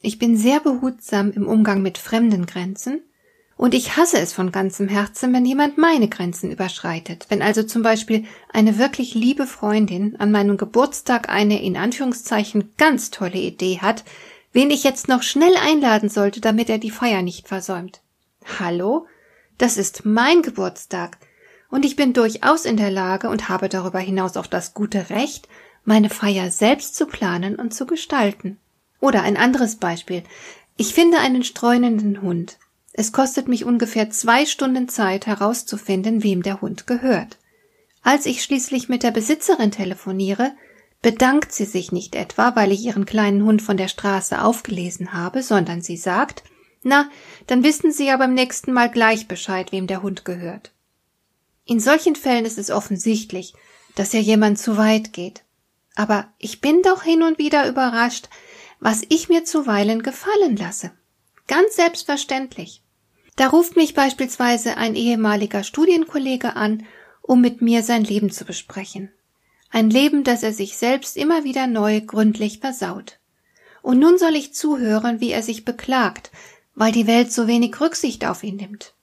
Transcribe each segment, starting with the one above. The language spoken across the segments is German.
Ich bin sehr behutsam im Umgang mit fremden Grenzen und ich hasse es von ganzem Herzen, wenn jemand meine Grenzen überschreitet. Wenn also zum Beispiel eine wirklich liebe Freundin an meinem Geburtstag eine in Anführungszeichen ganz tolle Idee hat, wen ich jetzt noch schnell einladen sollte, damit er die Feier nicht versäumt. Hallo? Das ist mein Geburtstag. Und ich bin durchaus in der Lage und habe darüber hinaus auch das gute Recht, meine Feier selbst zu planen und zu gestalten. Oder ein anderes Beispiel. Ich finde einen streunenden Hund. Es kostet mich ungefähr zwei Stunden Zeit herauszufinden, wem der Hund gehört. Als ich schließlich mit der Besitzerin telefoniere, bedankt sie sich nicht etwa, weil ich ihren kleinen Hund von der Straße aufgelesen habe, sondern sie sagt, na, dann wissen Sie ja beim nächsten Mal gleich Bescheid, wem der Hund gehört. In solchen Fällen ist es offensichtlich, dass ja jemand zu weit geht. Aber ich bin doch hin und wieder überrascht, was ich mir zuweilen gefallen lasse. Ganz selbstverständlich. Da ruft mich beispielsweise ein ehemaliger Studienkollege an, um mit mir sein Leben zu besprechen. Ein Leben, das er sich selbst immer wieder neu gründlich versaut. Und nun soll ich zuhören, wie er sich beklagt, weil die Welt so wenig Rücksicht auf ihn nimmt.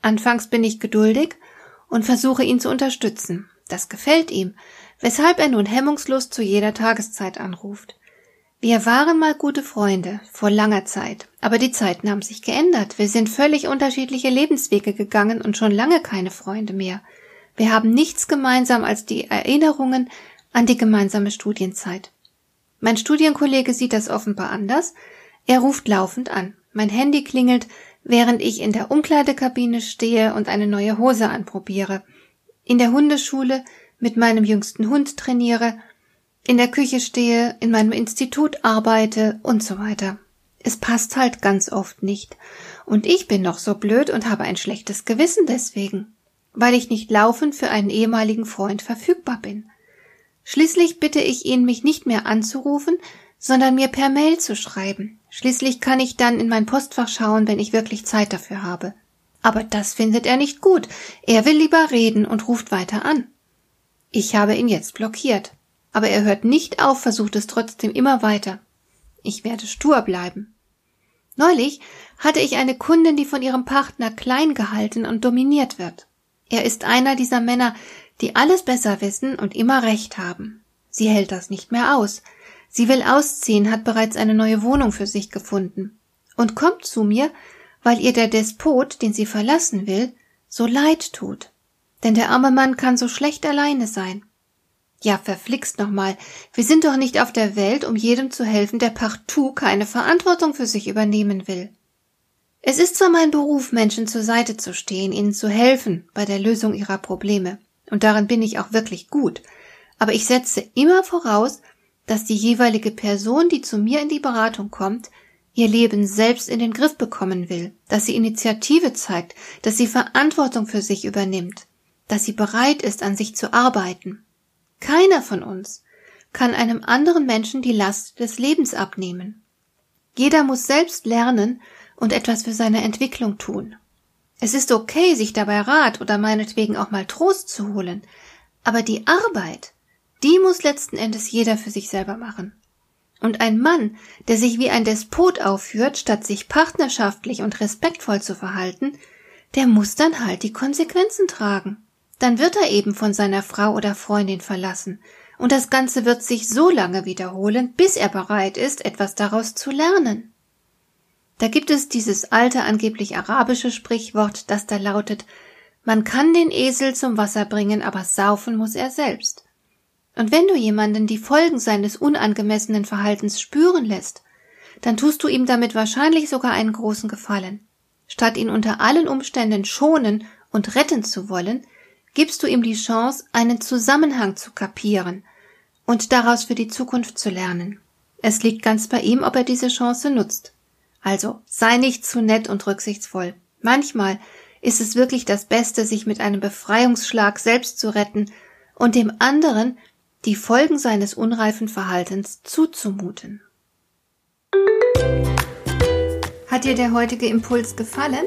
Anfangs bin ich geduldig und versuche ihn zu unterstützen. Das gefällt ihm, weshalb er nun hemmungslos zu jeder Tageszeit anruft. Wir waren mal gute Freunde, vor langer Zeit, aber die Zeiten haben sich geändert. Wir sind völlig unterschiedliche Lebenswege gegangen und schon lange keine Freunde mehr. Wir haben nichts gemeinsam als die Erinnerungen an die gemeinsame Studienzeit. Mein Studienkollege sieht das offenbar anders. Er ruft laufend an. Mein Handy klingelt, während ich in der Umkleidekabine stehe und eine neue Hose anprobiere. In der Hundeschule mit meinem jüngsten Hund trainiere, in der Küche stehe, in meinem Institut arbeite und so weiter. Es passt halt ganz oft nicht. Und ich bin noch so blöd und habe ein schlechtes Gewissen deswegen, weil ich nicht laufend für einen ehemaligen Freund verfügbar bin. Schließlich bitte ich ihn, mich nicht mehr anzurufen, sondern mir per Mail zu schreiben. Schließlich kann ich dann in mein Postfach schauen, wenn ich wirklich Zeit dafür habe. Aber das findet er nicht gut. Er will lieber reden und ruft weiter an. Ich habe ihn jetzt blockiert. Aber er hört nicht auf, versucht es trotzdem immer weiter. Ich werde stur bleiben. Neulich hatte ich eine Kundin, die von ihrem Partner klein gehalten und dominiert wird. Er ist einer dieser Männer, die alles besser wissen und immer recht haben. Sie hält das nicht mehr aus. Sie will ausziehen, hat bereits eine neue Wohnung für sich gefunden und kommt zu mir, weil ihr der Despot, den sie verlassen will, so leid tut. Denn der arme Mann kann so schlecht alleine sein. Ja, verflixt nochmal. Wir sind doch nicht auf der Welt, um jedem zu helfen, der partout keine Verantwortung für sich übernehmen will. Es ist zwar mein Beruf, Menschen zur Seite zu stehen, ihnen zu helfen bei der Lösung ihrer Probleme, und darin bin ich auch wirklich gut, aber ich setze immer voraus, dass die jeweilige Person, die zu mir in die Beratung kommt, ihr Leben selbst in den Griff bekommen will, dass sie Initiative zeigt, dass sie Verantwortung für sich übernimmt dass sie bereit ist, an sich zu arbeiten. Keiner von uns kann einem anderen Menschen die Last des Lebens abnehmen. Jeder muss selbst lernen und etwas für seine Entwicklung tun. Es ist okay, sich dabei Rat oder meinetwegen auch mal Trost zu holen, aber die Arbeit, die muss letzten Endes jeder für sich selber machen. Und ein Mann, der sich wie ein Despot aufführt, statt sich partnerschaftlich und respektvoll zu verhalten, der muss dann halt die Konsequenzen tragen dann wird er eben von seiner Frau oder Freundin verlassen, und das Ganze wird sich so lange wiederholen, bis er bereit ist, etwas daraus zu lernen. Da gibt es dieses alte angeblich arabische Sprichwort, das da lautet Man kann den Esel zum Wasser bringen, aber saufen muss er selbst. Und wenn du jemanden die Folgen seines unangemessenen Verhaltens spüren lässt, dann tust du ihm damit wahrscheinlich sogar einen großen Gefallen. Statt ihn unter allen Umständen schonen und retten zu wollen, gibst du ihm die Chance, einen Zusammenhang zu kapieren und daraus für die Zukunft zu lernen. Es liegt ganz bei ihm, ob er diese Chance nutzt. Also sei nicht zu nett und rücksichtsvoll. Manchmal ist es wirklich das Beste, sich mit einem Befreiungsschlag selbst zu retten und dem anderen die Folgen seines unreifen Verhaltens zuzumuten. Hat dir der heutige Impuls gefallen?